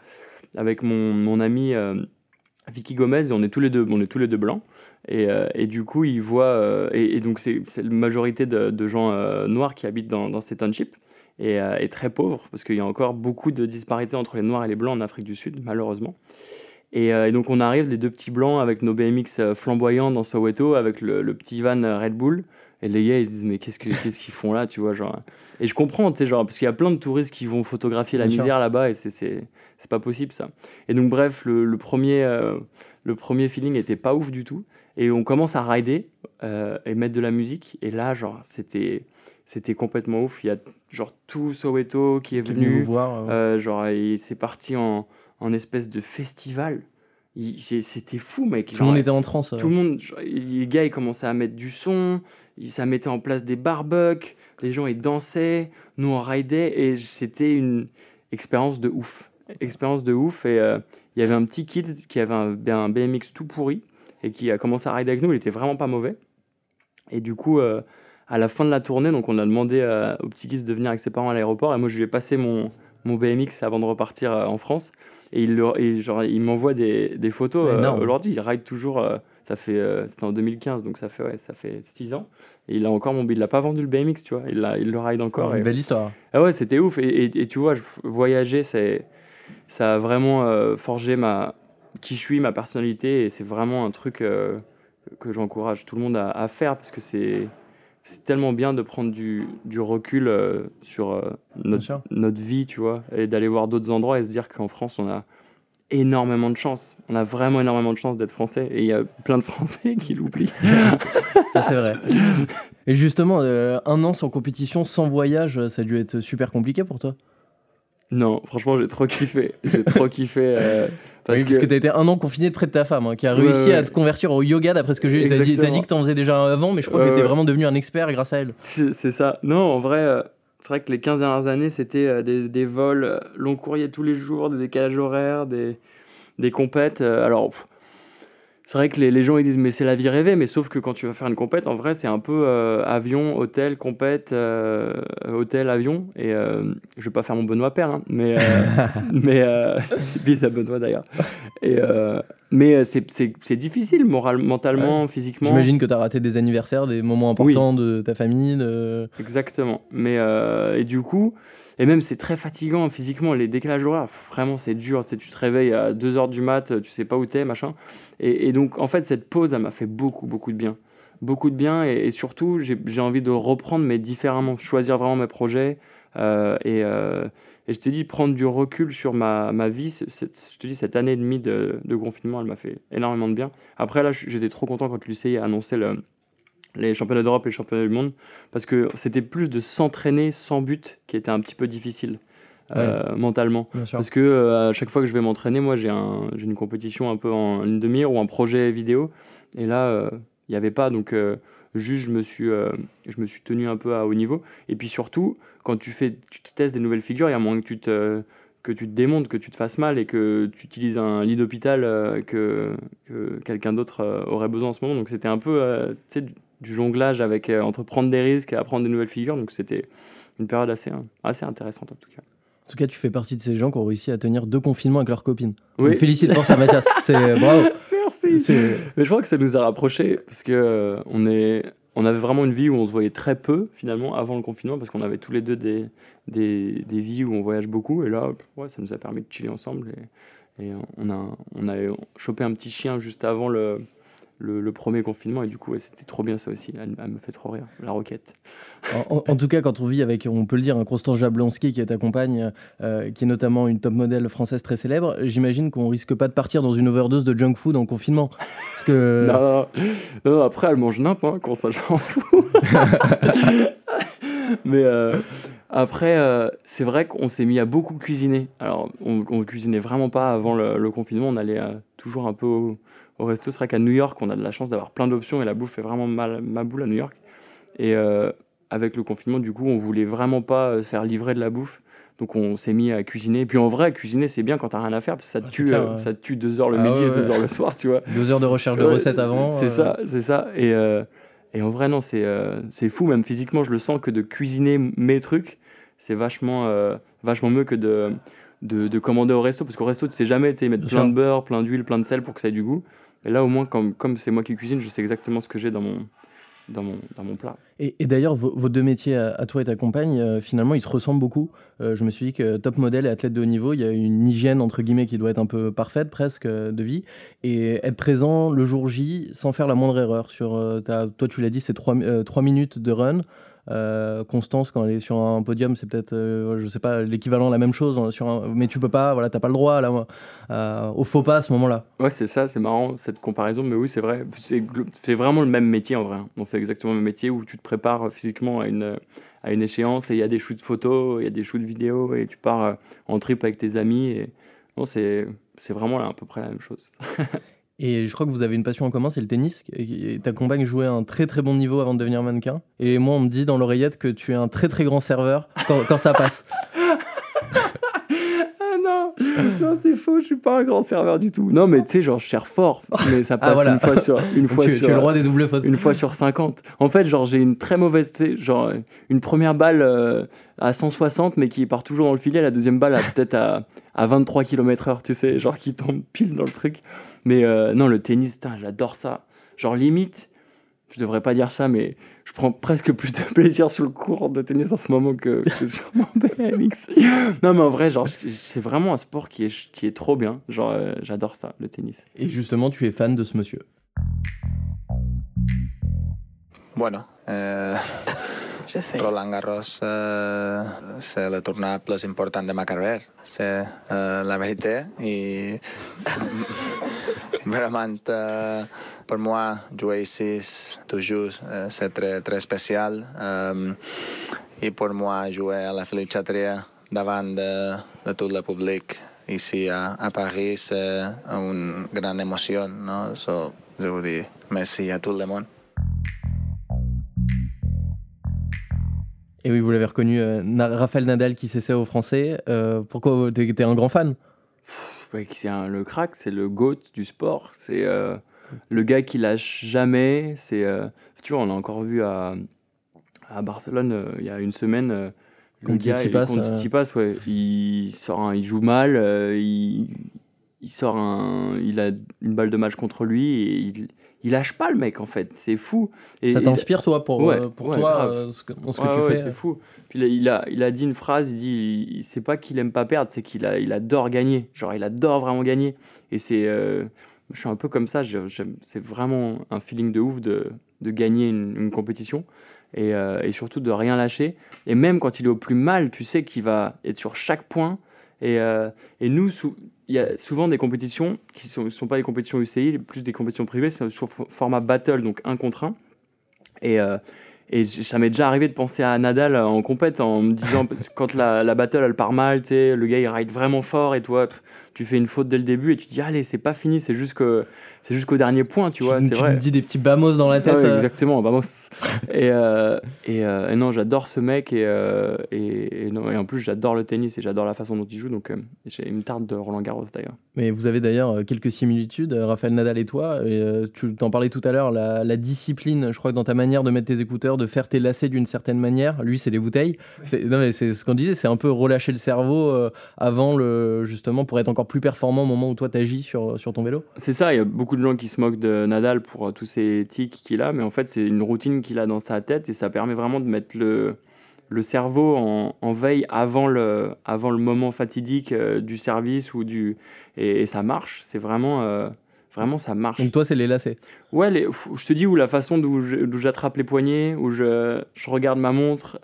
avec mon, mon ami Vicky Gomez on est tous les deux, on est tous les deux blancs. Et, et, du coup, il voit. et, donc, c'est la majorité de, de gens noirs qui habitent dans, dans ces townships et, euh, très pauvre, parce qu'il y a encore beaucoup de disparités entre les Noirs et les Blancs en Afrique du Sud, malheureusement. Et, euh, donc on arrive, les deux petits Blancs, avec nos BMX euh, flamboyants dans Soweto, avec le, petit van Red Bull. Et les gars, ils disent, mais qu'est-ce qu'ils font là, tu vois, genre. Et je comprends, tu sais, genre, parce qu'il y a plein de touristes qui vont photographier la misère là-bas, et c'est pas possible, ça. Et donc, bref, le, le premier, le premier feeling était pas ouf du tout. Et on commence à rider et mettre de la musique. Et là, genre, c'était c'était complètement ouf. Il y a genre tout Soweto qui est venu. voir, euh, genre, c'est parti en, en, espèce de festival. C'était fou, mec. Tout le monde était en transe. Tout le monde, les gars, ils commençaient à mettre du son, ça mettait en place des barbecues, les gens ils dansaient, nous on ridait et c'était une expérience de ouf. Expérience de ouf. Et euh, il y avait un petit kid qui avait un, un, BMX tout pourri et qui a commencé à rider avec nous. Il était vraiment pas mauvais. Et du coup, euh, à la fin de la tournée, donc on a demandé euh, au petit Kiss de venir avec ses parents à l'aéroport et moi je lui ai passé mon, mon BMX avant de repartir euh, en France et il, il m'envoie des, des photos euh, aujourd'hui. Il ride toujours, ça fait, c'était en 2015 donc ça fait, ouais, ça fait 6 ans et il a encore mon il l'a pas vendu le BMX, tu vois, il, il le ride encore. une belle histoire. Ah ouais, c'était ouf et, et, tu vois, voyager, c'est, ça a vraiment forgé ma, qui je suis, ma personnalité et c'est vraiment un truc que j'encourage tout le monde à, à faire parce que c'est c'est tellement bien de prendre du, du recul euh, sur euh, notre, notre, vie, tu vois, et d'aller voir d'autres endroits et se dire qu'en France, on a énormément de chance. On a vraiment énormément de chance d'être français. Et il y a plein de Français qui l'oublient. ça, c'est vrai. Et justement, euh, un an sans compétition, sans voyage, ça a dû être super compliqué pour toi? Non, franchement, j'ai trop kiffé. J'ai trop kiffé. Euh, parce, que... tu as été un an confiné près de ta femme, hein, qui a réussi à te convertir au yoga, d'après ce que j'ai vu. Tu as, dit, dit que tu en faisais déjà avant, mais je crois que tu étais vraiment devenu un expert grâce à elle. C'est ça. Non, en vrai, euh, c'est vrai que les 15 dernières années, c'était euh, des, des, vols long courrier tous les jours, des décalages horaires, des, des compètes. alors, c'est vrai que les, les, gens ils disent mais c'est la vie rêvée, mais sauf que quand tu vas faire une compète, en vrai c'est un peu euh, avion, hôtel, compète, euh, hôtel, avion. Et euh, je vais pas faire mon Benoît Père, hein, mais mais bis à Benoît d'ailleurs. Et mais c'est difficile moralement, mentalement, physiquement. J'imagine que tu as raté des anniversaires, des moments importants de ta famille. Exactement. Mais et du coup. Et même, c'est très fatigant physiquement. Les décalages horaires, vraiment, c'est dur. Tu, tu te réveilles à 2h du mat, tu sais pas où t'es, machin. Et, donc, en fait, cette pause, elle m'a fait beaucoup, beaucoup de bien. Beaucoup de bien. Et, surtout, j'ai envie de reprendre, mais différemment. Choisir vraiment mes projets. Euh, et, euh, et, je te dis, prendre du recul sur ma, ma vie. je te dis, cette année et demie de, de confinement, elle m'a fait énormément de bien. Après, là, j'étais trop content quand l'UCI a annoncé le les championnats d'Europe et les championnats du monde, parce que c'était plus de s'entraîner sans but qui était un petit peu difficile. mentalement. Parce que à chaque fois que je vais m'entraîner, moi j'ai un, une compétition un peu en une demi-heure ou un projet vidéo. Et là, il n'y avait pas. Donc juste, je me, suis, je me suis tenu un peu à haut niveau. Et puis surtout, quand tu, fais, tu testes des nouvelles figures, il y a moins que tu te que tu te démontes, que tu te fasses mal et que tu utilises un lit d'hôpital que, que quelqu'un d'autre aurait besoin en ce moment. Donc c'était un peu du jonglage avec entre prendre des risques et apprendre des nouvelles figures. Donc c'était une période assez, assez intéressante en tout cas. En tout cas, tu fais partie de ces gens qui ont réussi à tenir deux confinements avec leurs copines. Oui. félicite pour ça, Mathias. C'est euh, bravo. Merci. Mais je crois que ça nous a rapprochés parce que euh, on est, on avait vraiment une vie où on se voyait très peu finalement avant le confinement parce qu'on avait tous les deux des, des, des, vies où on voyage beaucoup et là, ouais, ça nous a permis de chiller ensemble et, et on a, on a chopé un petit chien juste avant le, le, premier confinement. Et du coup, c'était trop bien ça aussi. Elle, me fait trop rire, la roquette. En, tout cas, quand on vit avec, on peut le dire, un Constance Jablonski qui est ta compagne, euh, qui est notamment une top modèle française très célèbre, j'imagine qu'on risque pas de partir dans une overdose de junk food en confinement. Parce que... non, après, elle mange n'importe quoi, ça j'en fous. Mais euh, après, euh, c'est vrai qu'on s'est mis à beaucoup cuisiner. Alors, on, on cuisinait vraiment pas avant le, confinement. On allait toujours un peu au, au resto. C'est vrai qu'à New York, on a de la chance d'avoir plein d'options et la bouffe fait vraiment mal, ma boule à New York. Et euh, avec le confinement, du coup, on voulait vraiment pas euh, se faire livrer de la bouffe. Donc on s'est mis à cuisiner. Et puis en vrai, cuisiner, c'est bien quand t'as rien à faire, parce que ça te, tue, euh, ça tue deux heures le ah midi et deux heures le soir, tu vois. Deux heures de recherche de recettes avant. C'est ça, c'est ça. Et, et en vrai, non, c'est c'est fou, même physiquement, je le sens que de cuisiner mes trucs, c'est vachement, vachement mieux que de, de, de, commander au resto, parce qu'au resto, tu sais jamais, tu sais, mettre plein de beurre, plein d'huile, plein de sel pour que ça ait du goût. Et là, au moins, comme, comme c'est moi qui cuisine, je sais exactement ce que j'ai dans mon, dans mon, dans mon plat. Et, d'ailleurs, vos, deux métiers, à, toi et ta compagne, euh, finalement, ils se ressemblent beaucoup. Euh, je me suis dit que top modèle et athlète de haut niveau, il y a une hygiène, entre guillemets, qui doit être un peu parfaite, presque, euh, de vie. Et être présent le jour J sans faire la moindre erreur. Sur, toi, tu l'as dit, c'est trois, trois minutes de run. Euh, Constance, quand elle est sur un podium, c'est peut-être, euh, je sais pas, l'équivalent, la même chose, hein, sur un, mais tu peux pas, voilà, t'as pas le droit là, euh, au faux pas à ce moment-là. Ouais, c'est ça, c'est marrant cette comparaison, mais oui, c'est vrai, c'est vraiment le même métier en vrai. Hein. On fait exactement le même métier où tu te prépares physiquement à une, à une échéance et il y a des shoots photos, il y a des shoots vidéo et tu pars en trip avec tes amis. Et... Non, c'est vraiment là, à peu près la même chose. Et je crois que vous avez une passion en commun, c'est le tennis. Et ta compagne jouait un très très bon niveau avant de devenir mannequin. Et moi, on me dit dans l'oreillette que tu es un très très grand serveur quand, ça passe. ah non, non c'est faux, je suis pas un grand serveur du tout. Non, mais tu sais, genre, je sers fort, mais ça ah, passe une fois sur. Une fois tu, sur es le roi des doubles fautes. Une fois sur 50. En fait, genre, j'ai une très mauvaise, tu sais, genre, une première balle euh, à 160, mais qui part toujours dans le filet. La deuxième balle, peut-être à, à 23 km/h, tu sais, genre, qui tombe pile dans le truc. Mais euh, non, le tennis, j'adore ça. Genre, limite, je devrais pas dire ça, mais je prends presque plus de plaisir sur le cours de tennis en ce moment que, sur mon BMX. non, mais en vrai, genre, c'est vraiment un sport qui est, qui est trop bien. Genre, euh, j'adore ça, le tennis. Et justement, tu es fan de ce monsieur Bueno, euh, Roland Garros eh, c'est le tournoi le plus important de ma carrière, c'est eh, la vérité. Et vraiment, eh, pour moi, jouer ici toujours, c'est très, très spécial. et pour moi, jouer à la Philippe Chatrier devant de, de tout le public ici à, à Paris, c'est une grande émotion. No? So, je vous dis merci à tout le monde. Et oui, vous l'avez reconnu, euh, Raphaël Nadal qui s'essaie aux Français. Euh, pourquoi tu étais un grand fan? C'est le crack, c'est le GOAT du sport. C'est euh, le gars qui lâche jamais. C'est, tu vois, on a encore vu à, à Barcelone il y a une semaine. le gars, il, passe, ouais, il, sort il joue mal, il, il, sort un, il a une balle de match contre lui et il, il lâche pas le mec en fait, c'est fou. Et, ça t'inspire toi pour, euh, pour toi euh, ce que, ce que tu fais C'est fou. Puis il a, il a dit une phrase, il dit c'est pas qu'il aime pas perdre, c'est qu'il a, il adore gagner. Genre il adore vraiment gagner. Et c'est, euh, je suis un peu comme ça, c'est vraiment un feeling de ouf de, de gagner une, compétition. Et, et, surtout de rien lâcher. Et même quand il est au plus mal, tu sais qu'il va être sur chaque point. Et, et nous, il y a souvent des compétitions qui ne sont, pas des compétitions UCI, plus des compétitions privées, c'est sur format battle, donc un contre un. Et, euh, ça m'est déjà arrivé de penser à Nadal en compète en me disant quand la, battle elle part mal, le gars il ride vraiment fort et toi tu fais une faute dès le début et tu te dis allez c'est pas fini, c'est juste que c'est jusqu'au dernier point, tu vois, c'est vrai. Tu dis des petits bamos dans la tête. Euh. exactement, bamos. et, euh, euh, et, non, j'adore ce mec et, et, non, et en plus j'adore le tennis et j'adore la façon dont il joue, donc il me tarde de Roland Garros d'ailleurs. Mais vous avez d'ailleurs quelques similitudes, Raphaël Nadal et toi. Et, tu t'en parlais tout à l'heure, la, la, discipline, je crois que dans ta manière de mettre tes écouteurs, de faire tes lacets d'une certaine manière. Lui, c'est les bouteilles. Non, mais c'est ce qu'on disait, c'est un peu relâcher le cerveau avant le justement pour être encore plus performant au moment où toi t'agis sur sur ton vélo? C'est ça. Il y a beaucoup de gens qui se moquent de Nadal pour euh, tous ces tics qu'il a, mais en fait, c'est une routine qu'il a dans sa tête et ça permet vraiment de mettre le, le cerveau en, en veille avant le, avant le moment fatidique euh, du service ou du. Et, ça marche. C'est vraiment. Euh, vraiment, ça marche. Donc, toi, c'est les lacets? Ouais, les, je te dis, où la façon d'où j'attrape les poignets, où je, je regarde ma montre.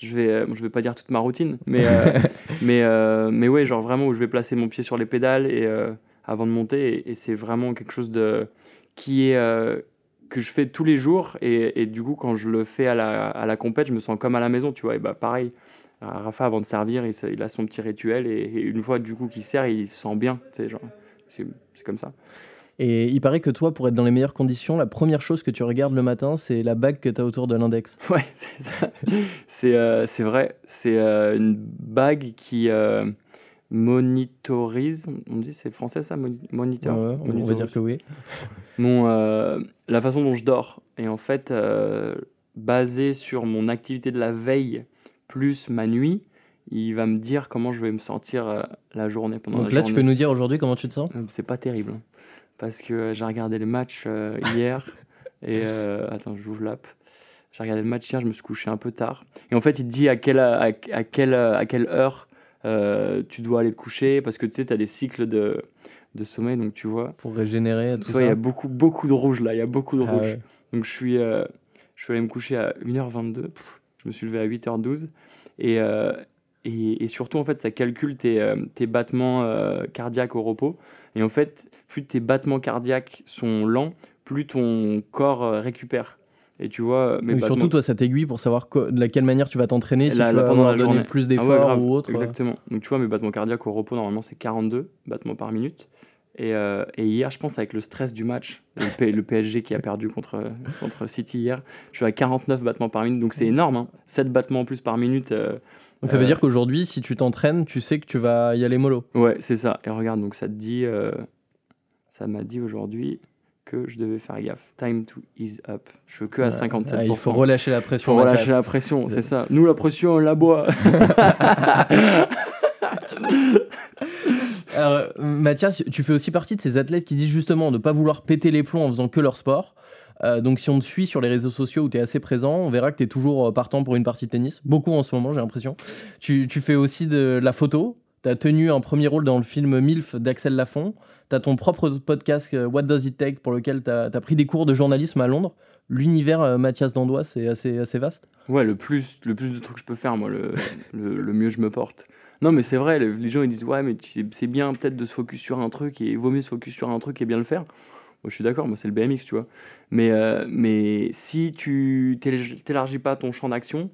Je vais je vais pas dire toute ma routine mais mais mais ouais genre vraiment où je vais placer mon pied sur les pédales et avant de monter. Et, c'est vraiment quelque chose de, qui est, euh, que je fais tous les jours. Et, du coup, quand je le fais à la, à la compète, je me sens comme à la maison, tu vois. Et bah pareil, Rafa, avant de servir, il, il a son petit rituel. Et, une fois du coup qu'il sert, il se sent bien. C'est comme ça. Et il paraît que toi, pour être dans les meilleures conditions, la première chose que tu regardes le matin, c'est la bague que tu as autour de l'index. Ouais, c'est ça. c'est euh, vrai. C'est euh, une bague qui, monitorise, on dit c'est français ça, moniteur? on va dire que oui. Mon, euh, la façon dont je dors et en fait euh, basé sur mon activité de la veille plus ma nuit, il va me dire comment je vais me sentir euh, la journée pendant Donc là, tu peux nous dire aujourd'hui comment tu te sens? C'est pas terrible hein. Parce que j'ai regardé les matchs hier et attends, j'ouvre l'app. J'ai regardé le match hier, je me suis couché un peu tard. Et en fait, il te dit à quelle, à, à quelle, à quelle heure euh, tu dois aller te coucher parce que tu sais, tu as des cycles de, de sommeil, donc tu vois. Pour régénérer, tout ça. Il y a beaucoup, beaucoup de rouge là, il y a beaucoup de ah rouge. Donc je suis, euh, je suis allé me coucher à 1h22, je me suis levé à 8h12. Et, euh, et, et, surtout, en fait, ça calcule tes, tes battements cardiaques au repos. Et en fait, plus tes battements cardiaques sont lents, plus ton corps récupère. Et tu vois, mais surtout, toi, ça t'aiguille pour savoir de quelle manière tu vas t'entraîner, si tu vas pendant donner plus ah d'efforts ou autre. Exactement. Donc, tu vois, mes battements cardiaques au repos, normalement, c'est 42 battements par minute. Et, euh, et, hier, je pense, avec le stress du match, le, PSG qui a perdu contre, contre City hier, je suis à 49 battements par minute. Donc, c'est énorme. Hein. 7 battements en plus par minute. Euh, donc, ça veut euh, dire qu'aujourd'hui, si tu t'entraînes, tu sais que tu vas y aller mollo. Ouais, c'est ça. Et regarde, donc ça te dit. ça m'a dit aujourd'hui que je devais faire gaffe. Time to ease up. Je suis que à 57%. il faut relâcher la pression. Faut relâcher la pression, c'est ça. Nous, la pression, on la boit. Alors, Mathias, tu fais aussi partie de ces athlètes qui disent justement de ne pas vouloir péter les plombs en faisant que leur sport. Euh, donc si on te suit sur les réseaux sociaux où tu es assez présent, on verra que tu es toujours euh, partant pour une partie de tennis. Beaucoup en ce moment, j'ai l'impression. Tu, fais aussi de la photo. Tu as tenu un premier rôle dans le film MILF d'Axel Lafont. Tu as ton propre podcast euh, What Does It Take pour lequel tu as, pris des cours de journalisme à Londres. L'univers Mathias Dandois, c'est assez, assez vaste. Ouais, le plus, le plus de trucs que je peux faire, moi, le, le, mieux je me porte. Non, mais c'est vrai, les gens ils disent Ouais, mais c'est bien peut-être de se focus sur un truc et il vaut mieux se focus sur un truc et bien le faire. Moi, je suis d'accord, moi, c'est le BMX, tu vois. Mais, euh, mais si tu t'élargis pas ton champ d'action,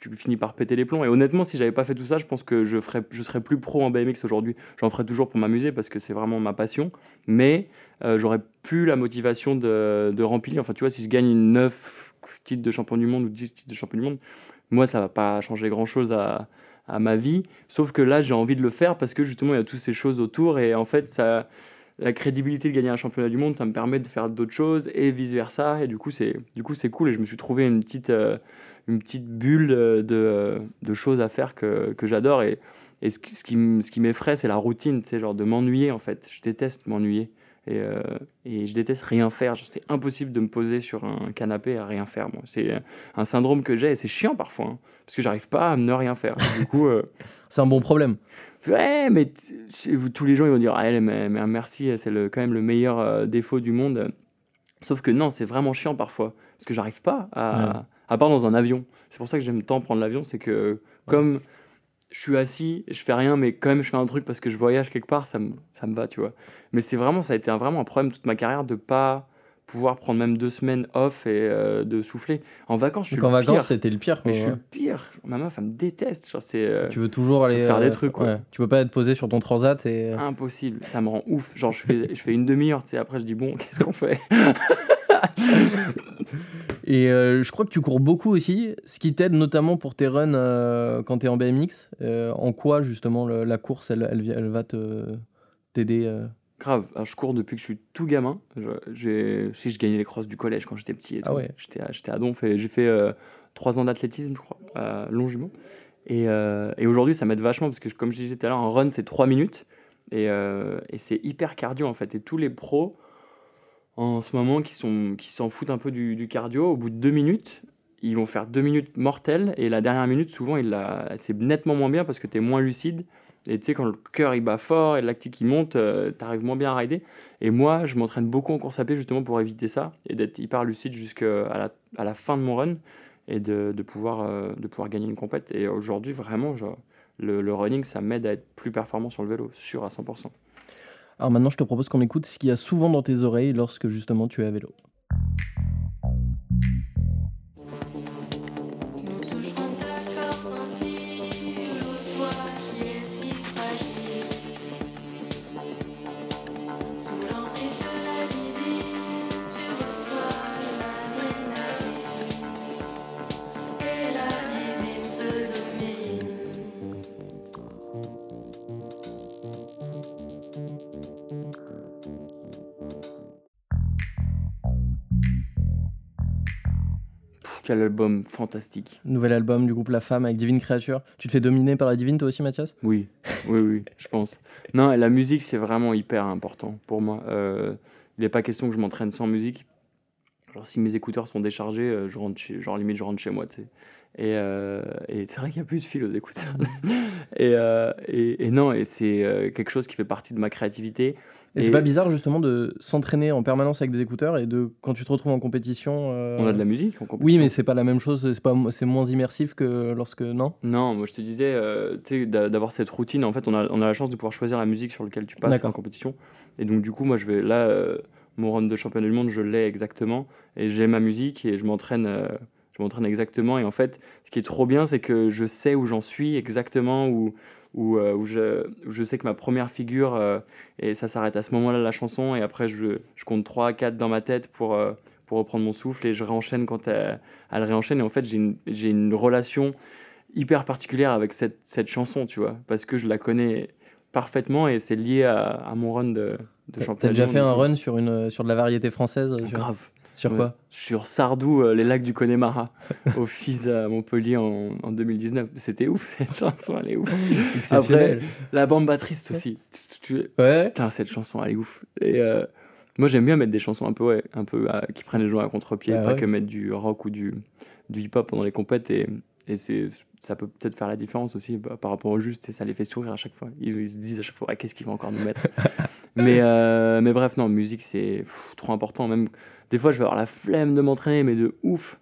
tu finis par péter les plombs. Et honnêtement, si j'avais pas fait tout ça, je pense que je, ferais, je serais plus pro en BMX aujourd'hui. J'en ferais toujours pour m'amuser parce que c'est vraiment ma passion. Mais euh, j'aurais plus la motivation de, de, remplir. Enfin, tu vois, si je gagne 9 titres de champion du monde ou 10 titres de champion du monde, moi, ça va pas changer grand chose à, à ma vie. Sauf que là, j'ai envie de le faire parce que justement, il y a toutes ces choses autour. Et en fait, ça la crédibilité de gagner un championnat du monde, ça me permet de faire d'autres choses et vice versa. Et du coup, c'est du coup c'est cool. Et je me suis trouvé une petite euh, une petite bulle de, de, choses à faire que, que j'adore. Et, et ce, ce qui, ce qui m'effraie, c'est la routine, c'est genre de m'ennuyer en fait. Je déteste m'ennuyer. Et, euh, et, je déteste rien faire. C'est impossible de me poser sur un canapé à rien faire. C'est un syndrome que j'ai et c'est chiant parfois. Hein, parce que j'arrive pas à ne rien faire. Du coup, euh, c'est un bon problème. Ouais, mais tous les gens ils vont dire ah, mais, mais merci, c'est quand même le meilleur euh, défaut du monde. Sauf que non, c'est vraiment chiant parfois. Parce que j'arrive pas à, à part dans un avion. C'est pour ça que j'aime tant prendre l'avion, c'est que comme je suis assis, je fais rien, mais quand même je fais un truc parce que je voyage quelque part, ça me, ça me va, tu vois. Mais c'est vraiment, ça a été un, vraiment un problème toute ma carrière de pas pouvoir prendre même deux semaines off et euh, de souffler. En vacances, je suis Donc en le vacances, pire. c'était le pire. Mais je suis le pire. Ma meuf, elle me déteste. Genre, c'est euh, Tu veux toujours aller faire des euh, trucs, quoi. ouais. Tu peux pas être posé sur ton transat et. impossible. Ça me rend ouf. Genre, je fais, je fais une demi-heure, tu sais. Après, je dis, bon, qu'est-ce qu'on fait? Et euh, je crois que tu cours beaucoup aussi, ce qui t'aide notamment pour tes runs euh, quand tu es en BMX. Euh, en quoi justement le- la course, elle, elle, elle va t'aider Grave. Alors, je cours depuis que je suis tout gamin. Je, j'ai, si je gagnais les crosses du collège quand j'étais petit. Et Ah ouais. J'étais, à- Donf et j'ai fait trois ans d'athlétisme, je crois, à Longjumeau. Et, et aujourd'hui, ça m'aide vachement parce que, comme je disais tout à l'heure, un run, c'est 3 minutes. Et, et c'est hyper cardio en fait. Et tous les pros en ce moment qui, sont, qui s'en foutent un peu du, cardio, au bout de 2 minutes, ils vont faire 2 minutes mortelles. Et la dernière minute, souvent, c'est nettement moins bien parce que tu es moins lucide. Et tu sais, quand le cœur il bat fort et lactique il monte, euh, t'arrives moins bien à rider. Et moi, je m'entraîne beaucoup en course à pied justement pour éviter ça et d'être hyper lucide jusqu'à la, fin de mon run et de, de pouvoir, euh, de pouvoir gagner une compète. Et aujourd'hui, vraiment, le running, ça m'aide à être plus performant sur le vélo, sûr à 100%. Alors maintenant, je te propose qu'on écoute ce qu'il y a souvent dans tes oreilles lorsque justement tu es à vélo. Quel album fantastique. Nouvel album du groupe La Femme avec Divine Créature. Tu te fais dominer par la divine toi aussi, Mathias? Oui, oui, oui, je pense. Non, la musique, c'est vraiment hyper important pour moi. Euh, il n'est pas question que je m'entraîne sans musique. Genre, si mes écouteurs sont déchargés, euh, je rentre chez, genre, limite, je rentre chez moi, tu sais. Et, euh, et c'est vrai qu'il n'y a plus de fil aux écouteurs. et, euh, et, et non, et c'est quelque chose qui fait partie de ma créativité. Et, c'est pas bizarre justement de s'entraîner en permanence avec des écouteurs et de quand tu te retrouves en compétition. euh, On a de la musique en Oui, compétition. mais c'est pas la même chose. C'est pas, c'est moins immersif que lorsque non? Non, moi je te disais, tu sais, d'a- d'avoir cette routine. En fait, on a, on a la chance de pouvoir choisir la musique sur laquelle tu passes D'accord. en compétition. Et donc, du coup, moi je vais là, mon run de championnat du monde, je l'ai exactement. Et j'ai ma musique et je m'entraîne. euh, je m'entraîne exactement. Et en fait, ce qui est trop bien, c'est que je sais où j'en suis exactement, où, euh, où je, je sais que ma première figure, euh, et ça s'arrête à ce moment-là la chanson. Et après, je, je compte 3, 4 dans ma tête pour, pour reprendre mon souffle et je réenchaîne quand elle, elle réenchaîne. Et en fait, j'ai une, une relation hyper particulière avec cette, cette chanson, tu vois, parce que je la connais parfaitement et c'est lié à, à mon run de, de T'as championnat. déjà fait un run sur une sur de la variété française sur, Grave. sur Ouais. quoi? Sur Sardou, euh, les lacs du Connemara, au FIS à Montpellier en, en 2019. C'était ouf, cette chanson, elle est ouf. Exceptionnel. La bande triste aussi. Ouais. Putain, cette chanson, elle est ouf. Et euh, moi, j'aime bien mettre des chansons un peu, ouais, un peu à- qui prennent les gens à contre-pied, Bah pas que mettre du rock ou du, du hip-hop pendant les compètes. Et, et ça peut peut-être faire la différence aussi bah, par rapport au juste, et ça les fait sourire à chaque fois. Ils, ils se disent à chaque fois, Ah, qu'est-ce qu'ils vont encore nous mettre mais, euh, mais bref, non, musique, c'est trop important. Même des fois, je vais avoir la flemme de m'entraîner, mais de ouf.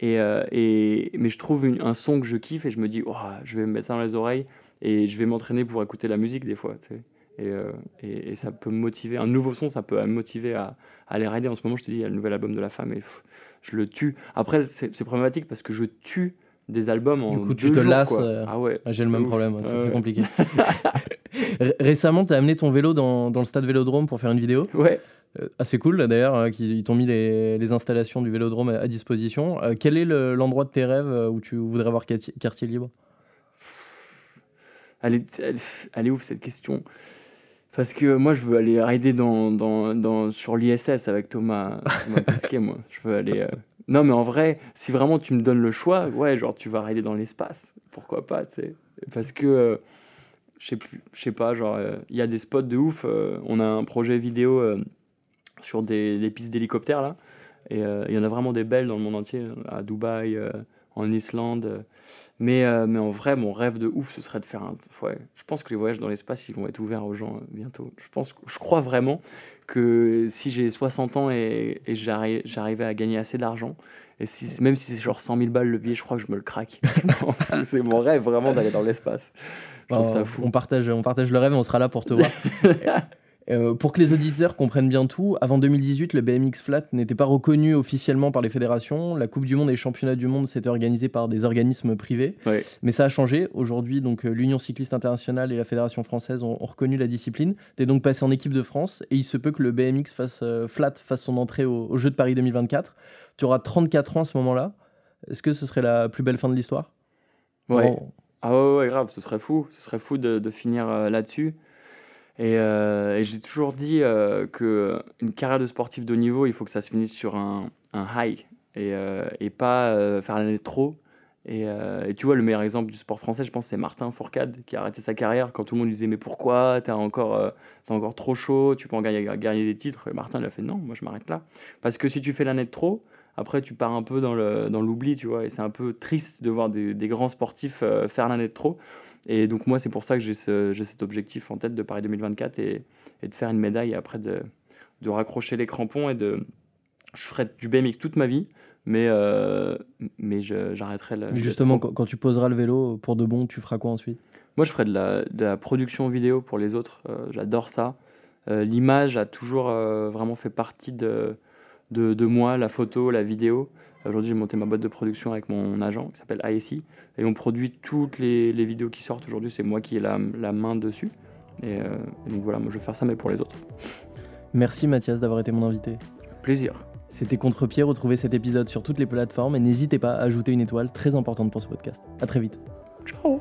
Et, euh, et, mais je trouve une- un son que je kiffe et je me dis, oh, je vais me mettre ça dans les oreilles et je vais m'entraîner pour écouter la musique des fois. tu sais. Et, euh, et, et ça peut me motiver. Un nouveau son, ça peut me motiver à, à aller rider. En ce moment, je te dis, il y a le nouvel album de la femme et pff, je le tue. Après, c'est problématique parce que je tue des albums en Du coup, tu te jours, lasses, quoi. euh, Ah ouais. Ouais, J'ai le même Ouf. problème, c'est Ouais, très ouais. compliqué. Ré- Récemment, tu as amené ton vélo dans, dans le stade Vélodrome pour faire une vidéo. Ouais. Euh, assez cool d'ailleurs, euh, qu'ils ils t'ont mis les, les installations du Vélodrome à, à disposition. Euh, quel est le- l'endroit de tes rêves euh, où tu voudrais avoir quartier, quartier libre? Elle est, elle, elle est ouf cette question. Parce que moi, je veux aller rider dans, dans, dans, sur l'ISS avec Thomas, Thomas Pesquet, moi. Je veux aller. euh, Non, mais en vrai, si vraiment tu me donnes le choix, ouais, genre tu vas rider dans l'espace. Pourquoi pas, tu sais. Parce que, euh, je sais pas, genre, euh, il y a des spots de ouf. euh, on a un projet vidéo sur des, des pistes d'hélicoptères, là. Et euh, il y en a vraiment des belles dans le monde entier, à Dubaï, euh, en Islande. euh, mais, euh, mais en vrai, mon rêve de ouf, ce serait de faire un. Ouais, je pense que les voyages dans l'espace, ils vont être ouverts aux gens euh, bientôt. Je, pense, je crois vraiment que si j'ai 60 ans et, et j'arri- j'arrivais à gagner assez d'argent, et si, même si c'est genre 100 000 balles le billet, je crois que je me le craque. C'est mon rêve vraiment d'aller dans l'espace. Je trouve Bah, ça fou. On partage, on partage le rêve et on sera là pour te voir. Euh, pour que les auditeurs comprennent bien tout, avant 2018, le BMX flat n'était pas reconnu officiellement par les fédérations. La Coupe du Monde et les championnats du monde s'étaient organisés par des organismes privés. Ouais. Mais ça a changé. Aujourd'hui, donc euh, l'Union cycliste internationale et la Fédération française ont, ont reconnu la discipline. Tu es donc passé en équipe de France et il se peut que le BMX fasse, euh, flat fasse son entrée au, au Jeux de Paris 2024. Tu auras 34 ans à ce moment-là. Est-ce que ce serait la plus belle fin de l'histoire? Ouais. Bon, Ah ouais, ouais, grave, ce serait fou. Ce serait fou de, de finir euh, là-dessus. Et, euh, et j'ai toujours dit euh, que une carrière de sportif de haut niveau, il faut que ça se finisse sur un, un high et, euh, et pas faire l'année trop. Et, tu vois, le meilleur exemple du sport français, je pense, c'est Martin Fourcade qui a arrêté sa carrière quand tout le monde lui disait Mais pourquoi T'es encore, t'es encore trop chaud, tu peux en gagner, gagner des titres. Et Martin, il a fait Non, moi je m'arrête là. Parce que si tu fais l'année trop, après tu pars un peu dans le- dans l'oubli, tu vois. Et c'est un peu triste de voir des, des grands sportifs euh, faire l'année de trop. Et donc, moi, c'est pour ça que j'ai ce, cet objectif en tête de Paris 2024 et, et de faire une médaille et après de, de raccrocher les crampons et de. Je ferai du BMX toute ma vie, mais, euh, mais j'arrêterai le. mais justement, quand, quand tu poseras le vélo pour de bon, tu feras quoi ensuite? Moi, je ferais de la, de la production vidéo pour les autres. Euh, J'adore ça. Euh, L'image a toujours vraiment fait partie de, de, de moi, la photo, la vidéo. Aujourd'hui, j'ai monté ma boîte de production avec mon agent qui s'appelle ASI. Et on produit toutes les, les vidéos qui sortent aujourd'hui. C'est moi qui ai la, la main dessus. Et, euh, et donc voilà, moi je vais faire ça, mais pour les autres. Merci Mathias d'avoir été mon invité. Plaisir. C'était Contre-Pied, retrouvez cet épisode sur toutes les plateformes et n'hésitez pas à ajouter une étoile très importante pour ce podcast. À très vite. Ciao